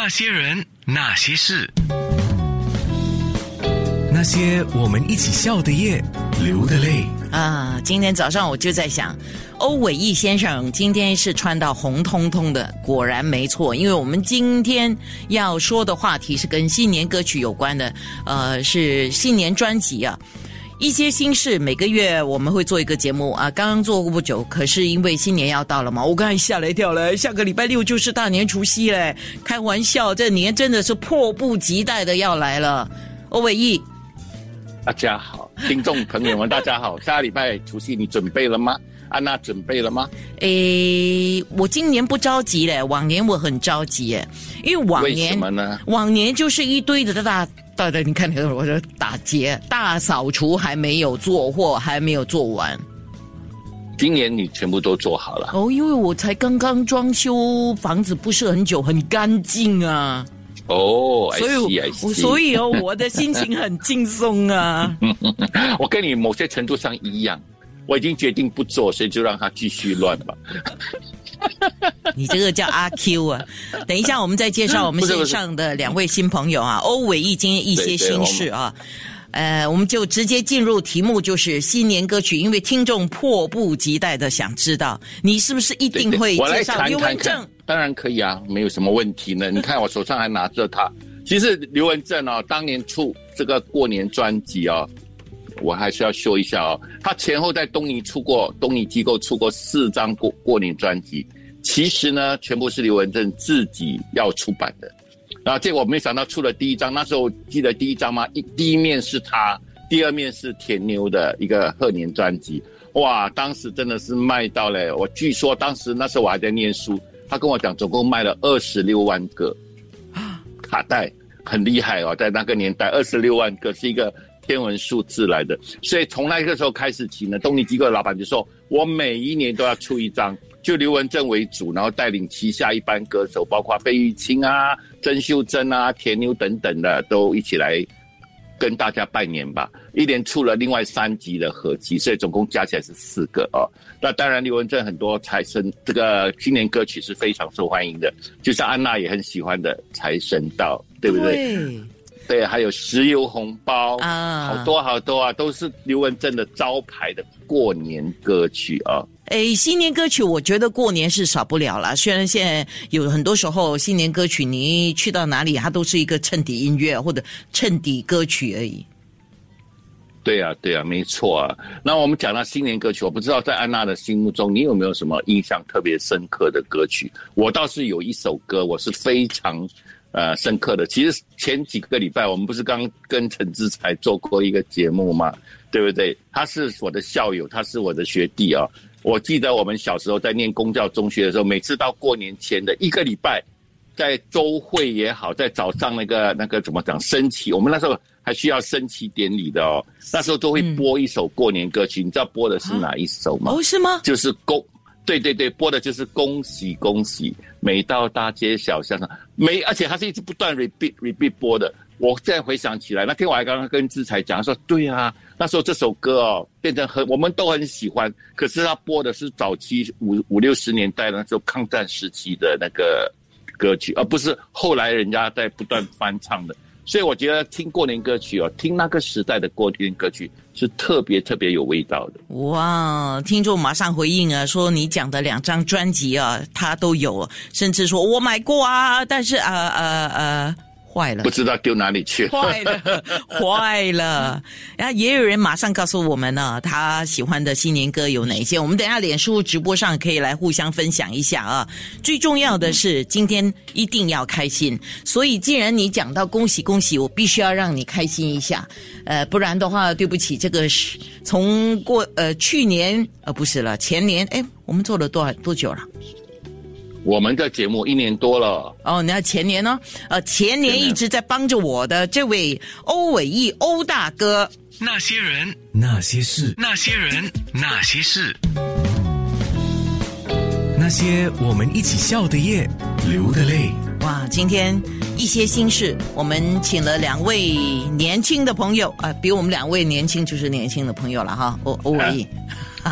那些人，那些事，那些我们一起笑的夜，流的泪。啊，今天早上我就在想，欧伟义先生今天是穿到红彤彤的，果然没错，因为我们今天要说的话题是跟新年歌曲有关的，呃，是新年专辑啊。一些心事，每个月我们会做一个节目啊，刚刚做过不久，可是因为新年要到了嘛，我刚才吓了一跳嘞，下个礼拜六就是大年除夕嘞，开玩笑，这年真的是迫不及待的要来了。欧伟义，大家好，听众朋友们，大家好，下个礼拜除夕你准备了吗？安娜准备了吗？诶，我今年不着急嘞，往年我很着急诶，因为往为年什么呢？往年就是一堆的大大的，你看我说打劫大扫除还没有做或还没有做完今年你全部都做好了，哦，因为我才刚刚装修房子不是很久，很干净啊，哦，所以所以哦，我的心情很轻松啊。我跟你某些程度上一样，我已经决定不做，所以就让它继续乱吧。你这个叫阿 Q 啊！等一下，我们再介绍我们线上的两位新朋友啊，欧伟义今天一些心事啊。呃，我们就直接进入题目，就是新年歌曲，因为听众迫不及待的想知道，你是不是一定会我来介绍刘谈谈文正看？，当然可以啊，没有什么问题呢。你看我手上还拿着它，其实刘文正哦，当年出这个过年专辑哦，我还是要说一下哦，他前后在东尼出过，东尼机构出过四张过过年专辑，其实呢，全部是刘文正自己要出版的。然后结果没想到出了第一张，那时候记得第一张吗？一第一面是他，第二面是田妞的一个贺年专辑。哇，当时真的是卖到了，我据说当时那时候我还在念书，他跟我讲总共卖了二十六万个卡带，很厉害哦，在那个年代二十六万个是一个天文数字来的。所以从那个时候开始起呢，动力机构的老板就说，我每一年都要出一张。就刘文正为主，然后带领旗下一班歌手，包括费玉清啊、曾秀珍啊、田妞等等的，都一起来跟大家拜年吧。一连出了另外三集的合集，所以总共加起来是四个哦。那当然，刘文正很多财神这个新年歌曲是非常受欢迎的，就像安娜也很喜欢的《财神到》，对不对？对对，还有石油红包啊好多好多啊，都是刘文正的招牌的过年歌曲啊。诶，新年歌曲我觉得过年是少不了啦。虽然现在有很多时候新年歌曲，你去到哪里，它都是一个衬底音乐或者衬底歌曲而已。对啊，对啊，没错啊。那我们讲到新年歌曲，我不知道在安娜的心目中，你有没有什么印象特别深刻的歌曲？我倒是有一首歌，我是非常呃深刻的。其实前几个礼拜，我们不是刚跟陈志才做过一个节目吗？对不对？他是我的校友，他是我的学弟啊。我记得我们小时候在念公教中学的时候，每次到过年前的一个礼拜，在周会也好，在早上那个那个怎么讲升旗，我们那时候还需要升旗典礼的哦。那时候都会播一首过年歌曲，你知道播的是哪一首吗？哦，是吗？就是恭，对对对，播的就是恭喜恭喜，每到大街小巷上，每而且它是一直不断 repeat repeat 播的。我再回想起来，那天我还刚刚跟志才讲，说对啊，那时候这首歌哦变成很我们都很喜欢，可是他播的是早期五五六十年代那时候抗战时期的那个歌曲，而不是后来人家在不断翻唱的。所以我觉得听过年歌曲哦，听那个时代的过年歌曲是特别特别有味道的。哇！听众马上回应啊，说你讲的两张专辑啊，他都有，甚至说我买过啊，但是啊呃呃坏了不。知道丢哪里去。坏了，坏了！然后也有人马上告诉我们呢，他喜欢的新年歌有哪些？我们等一下脸书直播上可以来互相分享一下啊。最重要的是，今天一定要开心。所以，既然你讲到恭喜恭喜，我必须要让你开心一下。呃，不然的话，对不起，这个是从过呃去年呃不是了，前年哎，我们做了多少多久了？我们的节目一年多了，哦，那前年呢？呃，前年一直在帮着我的这位欧伟义欧大哥。那些人，那些事，那些人，那些事，那些我们一起笑的夜，流的泪。哇，今天一些心事，我们请了两位年轻的朋友啊、比我们两位年轻就是年轻的朋友了哈，欧欧伟义。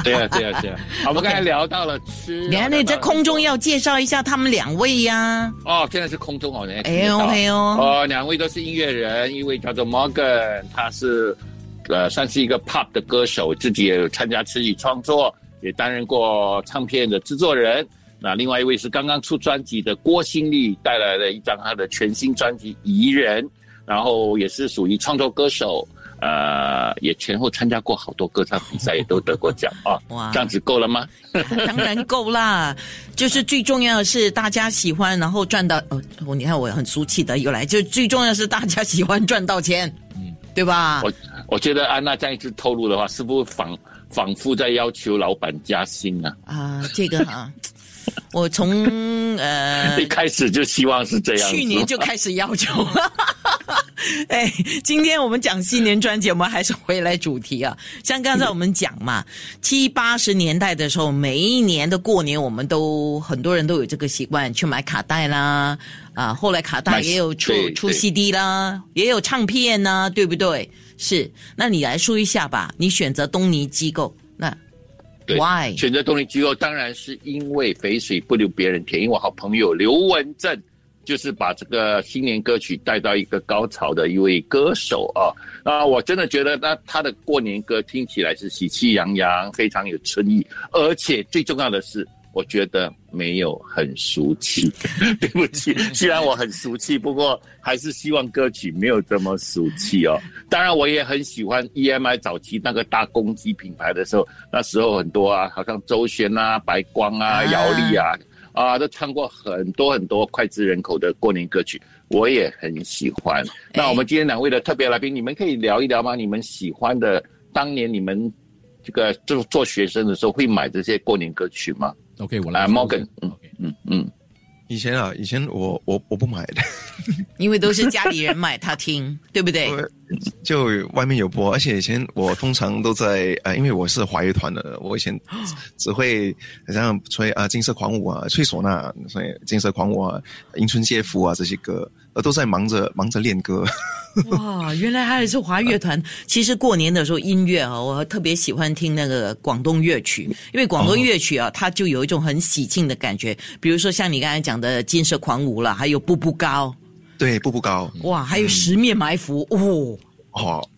对啊，对啊，对啊。我们刚才聊到了吃，你看，你在空中要介绍一下他们两位呀。哦，现在是空中哦，哎呦哎呦，哦，两位都是音乐人，一位叫做 Morgan，他是呃算是一个 pop 的歌手，自己也有参加词曲创作，也担任过唱片的制作人。那另外一位是刚刚出专辑的郭新丽，带来了一张他的全新专辑《宜人》，然后也是属于创作歌手。呃，也前后参加过好多歌唱比赛，也都得过奖啊！哇，这样子够了吗？当然够啦，就是最重要的是大家喜欢，然后赚到哦。你看我很俗气的又来，就最重要是大家喜欢赚到钱，嗯，对吧？我我觉得安娜这样一次透露的话，是不是仿仿佛在要求老板加薪啊？啊，这个哈。我从呃 一开始就希望是这样，去年就开始要求。哎，今天我们讲新年专辑，我们还是回来主题啊。像刚才我们讲嘛，七八十年代的时候，每一年的过年，我们都很多人都有这个习惯去买卡带啦。啊，后来卡带也有出出 CD 啦，也有唱片呐，对不对？是，那你来说一下吧。你选择东尼机构那。Why 选择东尼机构？当然是因为肥水不流别人田，因为我好朋友刘文正就是把这个新年歌曲带到一个高潮的一位歌手啊啊！我真的觉得那他的过年歌听起来是喜气洋洋，非常有春意，而且最重要的是。我觉得没有很俗气，对不起。虽然我很俗气，不过还是希望歌曲没有这么俗气哦。当然，我也很喜欢 EMI 早期那个大公鸡品牌的时候，那时候很多啊，好像周璇啊、白光啊、姚丽啊，啊，都唱过很多很多脍炙人口的过年歌曲，我也很喜欢。那我们今天两位的特别来宾，你们可以聊一聊吗？你们喜欢的当年你们这个做做学生的时候会买这些过年歌曲吗？OK，我来。Morgan，嗯嗯嗯，以前啊，以前我我我不买的，因为都是家里人买他听，对不对？就外面有播，而且以前我通常都在呃，因为我是华乐团的，我以前只会好像吹啊金色狂舞啊，吹唢呐，所以金色狂舞啊，迎春接福啊这些歌，呃，都在忙着忙着练歌。哇，原来还是华乐团。其实过年的时候音乐啊，我特别喜欢听那个广东乐曲，因为广东乐曲啊，它就有一种很喜庆的感觉。比如说像你刚才讲的《金色狂舞》了，还有《步步高》。对，《步步高》。哇，还有《十面埋伏》哦。哦，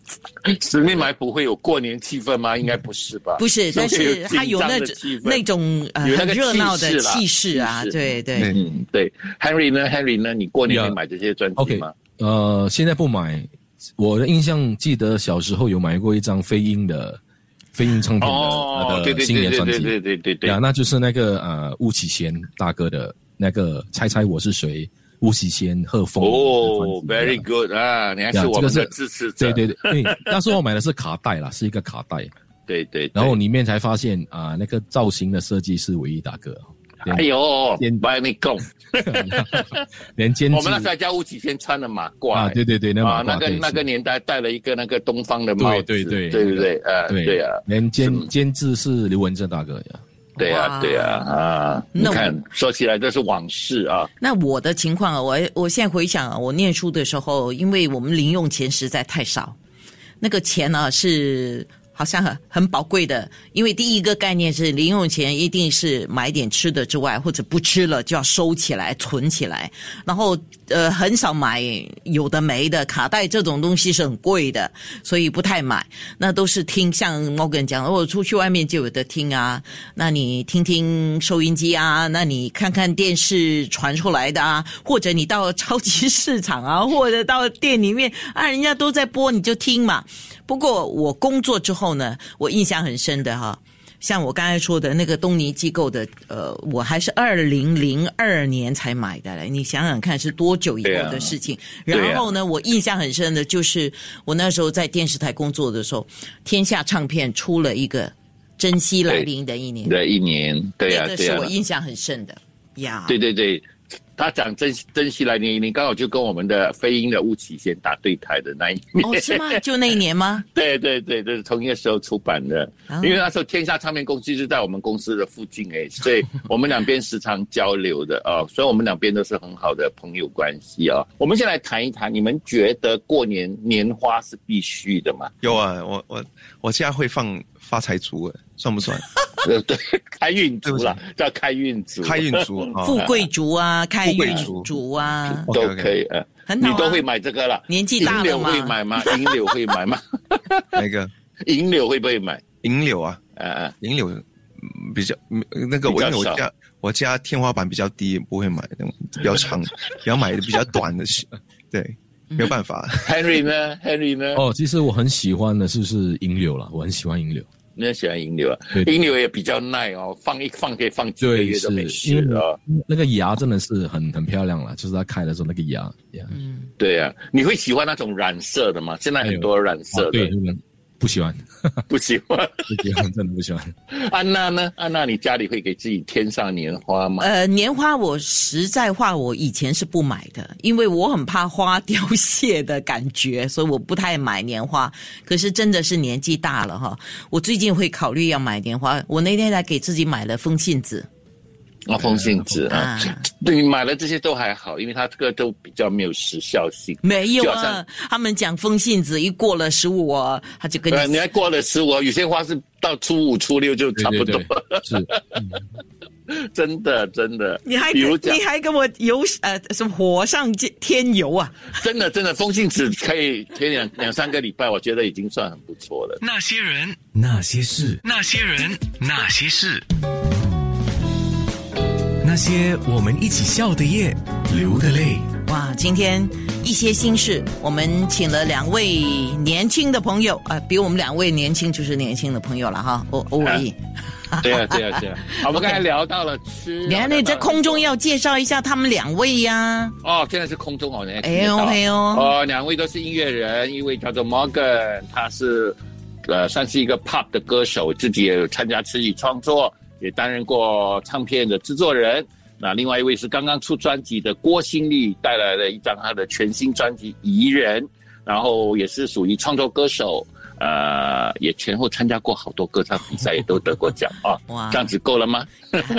十面埋伏会有过年气氛吗？应该不是吧？不是，但是它有那种那种很热闹的气势啊。对对嗯对。Henry 呢？Henry 呢？你过年会买这些专辑吗？呃，现在不买。我的印象记得小时候有买过一张飞鹰的飞鹰唱片的那个新年专辑，对对对对对呀，那就是那个呃巫启贤大哥的那个猜猜我是谁，巫启贤贺峰哦，very good 啊，你还是我们的支持者，对对对，那时候我买的是卡带啦，是一个卡带，对对，然后里面才发现啊，那个造型的设计是唯一大哥。哎呦，把你拱，连监我们那时候叫吴启先穿的马褂啊，对对对，那马褂，那个那个年代戴了一个那个东方的帽子，对对对对对，呃，对啊，连监监制是刘文正大哥呀，对啊对啊啊，你看说起来这是往事啊。那我的情况啊，我我现在回想啊，我念书的时候，因为我们零用钱实在太少，那个钱呢是。好像很很宝贵的，因为第一个概念是零用钱一定是买点吃的之外，或者不吃了就要收起来存起来，然后呃很少买有的没的卡带这种东西是很贵的，所以不太买。那都是听像 Morgan 讲，我出去外面就有的听啊，那你听听收音机啊，那你看看电视传出来的啊，或者你到超级市场啊，或者到店里面啊，人家都在播你就听嘛。不过我工作之后呢，我印象很深的哈，像我刚才说的那个东尼机构的，呃，我还是二零零二年才买的嘞，你想想看是多久以后的事情。然后呢，我印象很深的就是我那时候在电视台工作的时候，天下唱片出了一个《珍惜来临的一年》的一年，对呀，这个是我印象很深的呀。对对对。他讲珍珍惜来年，你刚好就跟我们的飞鹰的吴启贤打对台的那一年哦，是吗？就那一年吗？对对对，这是同一个时候出版的。因为那时候天下唱片公司就在我们公司的附近哎，所以我们两边时常交流的啊，所以我们两边都是很好的朋友关系啊。我们先来谈一谈，你们觉得过年年花是必须的吗？有啊，我我我家会放发财竹，算不算？对 对，开运族对啦，叫开运族，开运族啊，富贵竹啊，开运族竹啊，都可以。呃，很好啊你都会买这个了。年纪大了银柳嘛会买吗？银柳会买吗？那个银柳会不会买？银柳啊，呃呃，银柳嗯比较嗯那个我因为我家我家天花板比较低，不会买那种比较长，要买的比较短的，对，没有办法。Henry 呢？Henry 呢？哦，其实我很喜欢的是是银柳了，我很喜欢银柳。你很喜欢银柳啊？银柳也比较耐哦，放一放可以放几个，月都没事啊。那个芽真的是很很漂亮了，就是它开的时候那个芽，嗯，对啊，你会喜欢那种染色的吗？现在很多染色的 不喜欢，不喜欢。不喜欢，真的不喜欢。安娜呢？安娜，你家里会给自己添上年花吗？呃，年花我实在话，我以前是不买的，因为我很怕花凋谢的感觉，所以我不太买年花。可是真的是年纪大了哈，我最近会考虑要买年花。我那天才给自己买了风信子啊，风信子啊啊，对你买了这些都还好，因为它这个都比较没有时效性。没有好像啊，他们讲风信子一过了十五，他就跟呃，你你还过了十五，有些花是到初五、初六就差不多，对对对是，真的真的。你还比如讲你，还跟我油呃什么火上添油啊？真的真的，风信子可以贴两两三个礼拜，我觉得已经算很不错了。那些人，那些事，那些人，那些事，那些我们一起笑的夜，流的泪。哇，今天一些心事，我们请了两位年轻的朋友啊、比我们两位年轻就是年轻的朋友了哈，欧欧伟。对啊对啊对啊。好，我们刚才聊到了吃，你看，你在空中要介绍一下他们两位呀、哦，现在是空中哦，你还听哎呦哎呦，哦，两位都是音乐人，一位叫做 Morgan，他是呃算是一个 pop 的歌手，自己也有参加词曲创作，也担任过唱片的制作人。那另外一位是刚刚出专辑的郭新丽，带来了一张他的全新专辑《怡人》，然后也是属于创作歌手，呃，也前后参加过好多歌唱比赛，也都得过奖啊。哇这样子够了吗？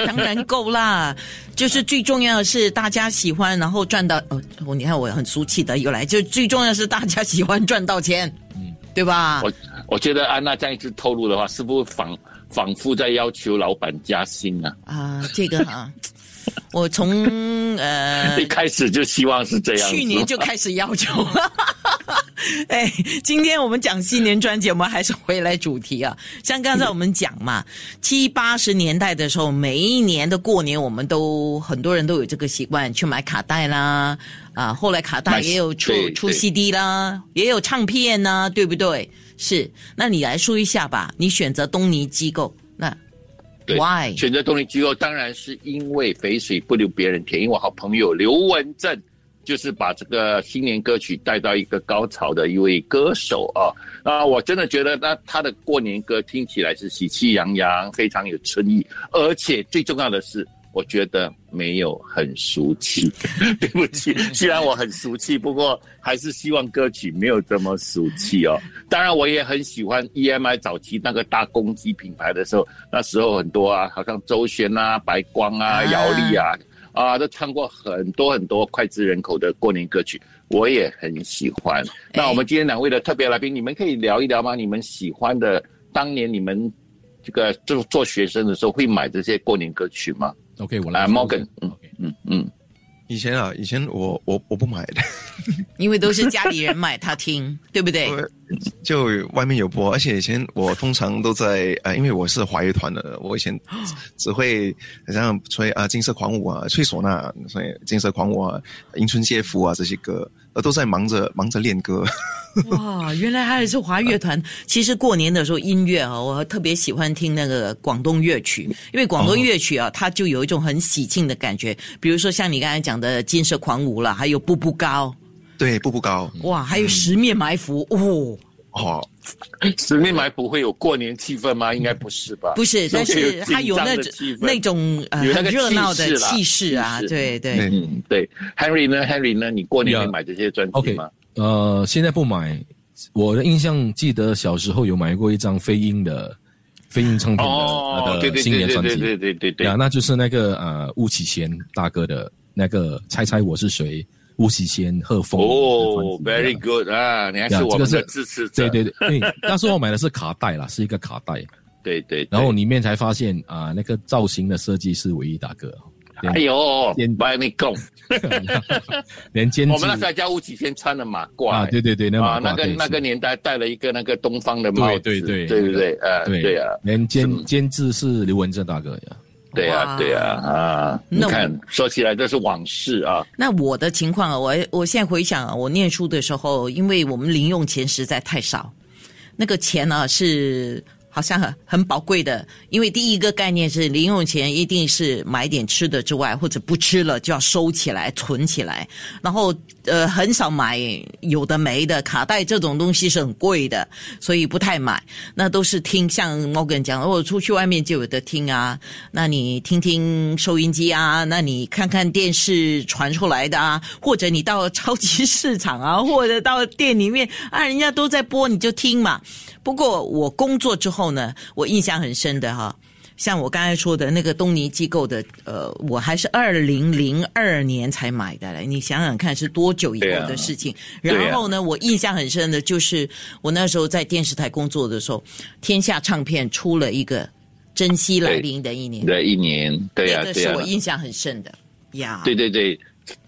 当然够啦。就是最重要的是大家喜欢，然后赚到哦，你看我很俗气的又来，就最重要的是大家喜欢赚到钱，嗯，对吧？我我觉得安娜这样一直透露的话，是不是仿仿佛在要求老板加薪啊？啊，这个哈、我从呃一开始就希望是这样。去年就开始要求了。哎，今天我们讲新年专辑，我们还是回来主题啊。像刚才我们讲嘛，七八十年代的时候，每一年的过年，我们都很多人都有这个习惯去买卡带啦。啊，后来卡带也有出出对对 CD 啦，也有唱片呐、对不对？是，那你来说一下吧。你选择东尼机构，那对 why？选择动力机构，当然是因为肥水不流别人田，因为我好朋友刘文正就是把这个新年歌曲带到一个高潮的一位歌手啊啊！我真的觉得那他的过年歌听起来是喜气洋洋，非常有春意，而且最重要的是。我觉得没有很俗气，对不起，虽然我很俗气，不过还是希望歌曲没有这么俗气哦。当然，我也很喜欢 EMI 早期那个大公鸡品牌的时候，那时候很多啊，好像周璇啊、白光啊、啊姚丽啊，啊，都唱过很多很多脍炙人口的过年歌曲，我也很喜欢。那我们今天两位的特别来宾，你们可以聊一聊吗？你们喜欢的，当年你们这个做做学生的时候会买这些过年歌曲吗？OK，我来，Morgan，嗯嗯，以前啊，以前我我我不买的，因为都是家里人买他听，对不对？就外面有播，而且以前我通常都在呃，因为我是华乐团的，我以前 只会好像吹啊、金色狂舞啊、吹唢呐，所以金色狂舞啊、迎春接福啊这些歌，呃都在忙着忙着练歌。哇，原来还是华乐团。其实过年的时候，音乐啊，我特别喜欢听那个广东乐曲，因为广东乐曲啊，它就有一种很喜庆的感觉。比如说像你刚才讲的《金色狂舞》了，还有《步步高对，步步高》，哇，还有《十面埋伏》哦，哦，十面埋伏会有过年气氛吗？应该不是吧？不是，但是它有那那种呃很有那个热闹的气势啊，对对。嗯，对，Henry 呢？Henry 呢？你过年会买这些专辑 OK，吗？呃，现在不买。我的印象记得小时候有买过一张飞鹰的飞鹰唱片的哦，那个新年专辑，对对对对对对呀，那就是那个呃巫启贤大哥的那个猜猜我是谁，巫启贤贺峰哦，Very good 啊，你还是我们支持者。对对对，对，那时候我买的是卡带啦，是一个卡带，对对，对。然后里面才发现啊，那个造型的设计是唯一大哥，哎呦先，不要你讲，连监制我们那时候叫吴启先穿的马褂，啊，对对对，那个那个年代戴了一个那个东方的帽子，对对对对对对，呃，对对啊，连监是监制是刘文正大哥呀，对啊哇对啊啊！你看，说起来这是往事啊，那我的情况啊，我我现在回想啊，我念书的时候，因为我们零用钱实在太少，那个钱呢、是好像很很宝贵的，因为第一个概念是零用钱一定是买点吃的之外，或者不吃了就要收起来存起来，然后呃很少买有的没的卡带这种东西是很贵的，所以不太买。那都是听像 Morgan 讲，我出去外面就有的听啊，那你听听收音机啊，那你看看电视传出来的啊，或者你到超级市场啊，或者到店里面啊，人家都在播你就听嘛。不过我工作之后呢，我印象很深的哈。像我刚才说的那个东尼机构的，呃，我还是二零零二年才买的嘞。你想想看，是多久以后的事情？啊然后呢，我印象很深的就是我那时候在电视台工作的时候，天下唱片出了一个《珍惜来临的一年》，的一年，对呀对呀那个是我，印象很深的呀。对对对。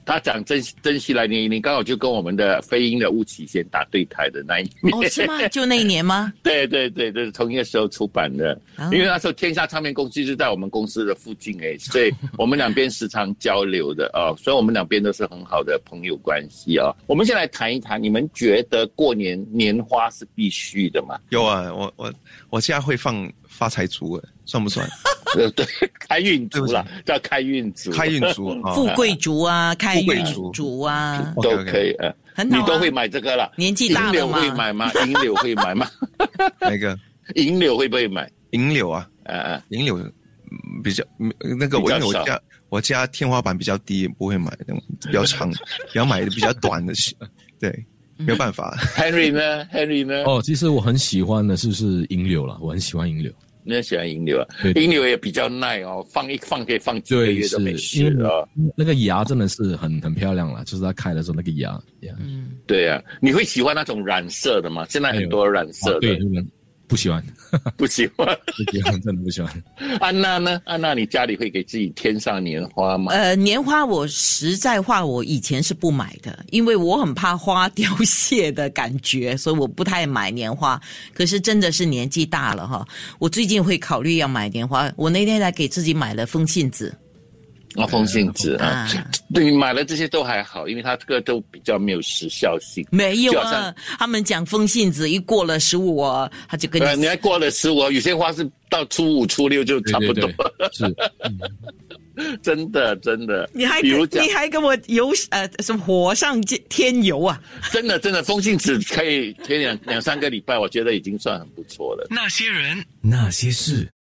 他讲珍珍惜来年，你刚好就跟我们的飞鹰的巫启贤打对台的那一年，哦，是吗？就那一年吗？对对对，这是同一个时候出版的。哦因为那时候天下唱片公司就在我们公司的附近哎，所以我们两边时常交流的啊、所以我们两边都是很好的朋友关系啊、我们先来谈一谈，你们觉得过年年花是必须的吗？有啊，我我我家会放发财竹，哎算不算？呃，对，开运对不族啦，叫开运族，开运竹 啊，富贵竹啊，开运竹竹啊，都可以。呃，很好啊你都会买这个了。年纪大了银柳会嘛。买吗？银柳会买吗？那个 银柳会不会买？银柳啊，呃呃，银柳嗯比较嗯那个因为我家我家天花板比较低，不会买那种比较长，要买的比较短的，对，没有办法。Henry 呢？Henry 呢？哦，其实我很喜欢的是是银柳了，我很喜欢银柳。你也喜欢银柳啊？对银柳也比较耐哦，放一放可以放几个，月都没事啊。那个芽真的是很很漂亮了，就是它开的时候那个芽嗯。对啊，你会喜欢那种染色的吗？现在很多染色的，，不喜欢，不喜欢。不喜欢，真的不喜欢。安娜呢？安娜，你家里会给自己添上年花吗？呃，年花我实在话，我以前是不买的，因为我很怕花凋谢的感觉，所以我不太买年花。可是真的是年纪大了哈，我最近会考虑要买年花。我那天还给自己买了风信子啊，风信子啊啊，对，你买了这些都还好，因为它这个都比较没有时效性。没有啊，他们讲风信子一过了十五，啊他就跟呃，你你还过了十五，有些花是到初五、初六就差不多对对。对，是 真的真的。你还你，还跟我油呃什么火上添油啊？真的真的，风信子可以贴两两三个礼拜，我觉得已经算很不错了。那些人，那些事。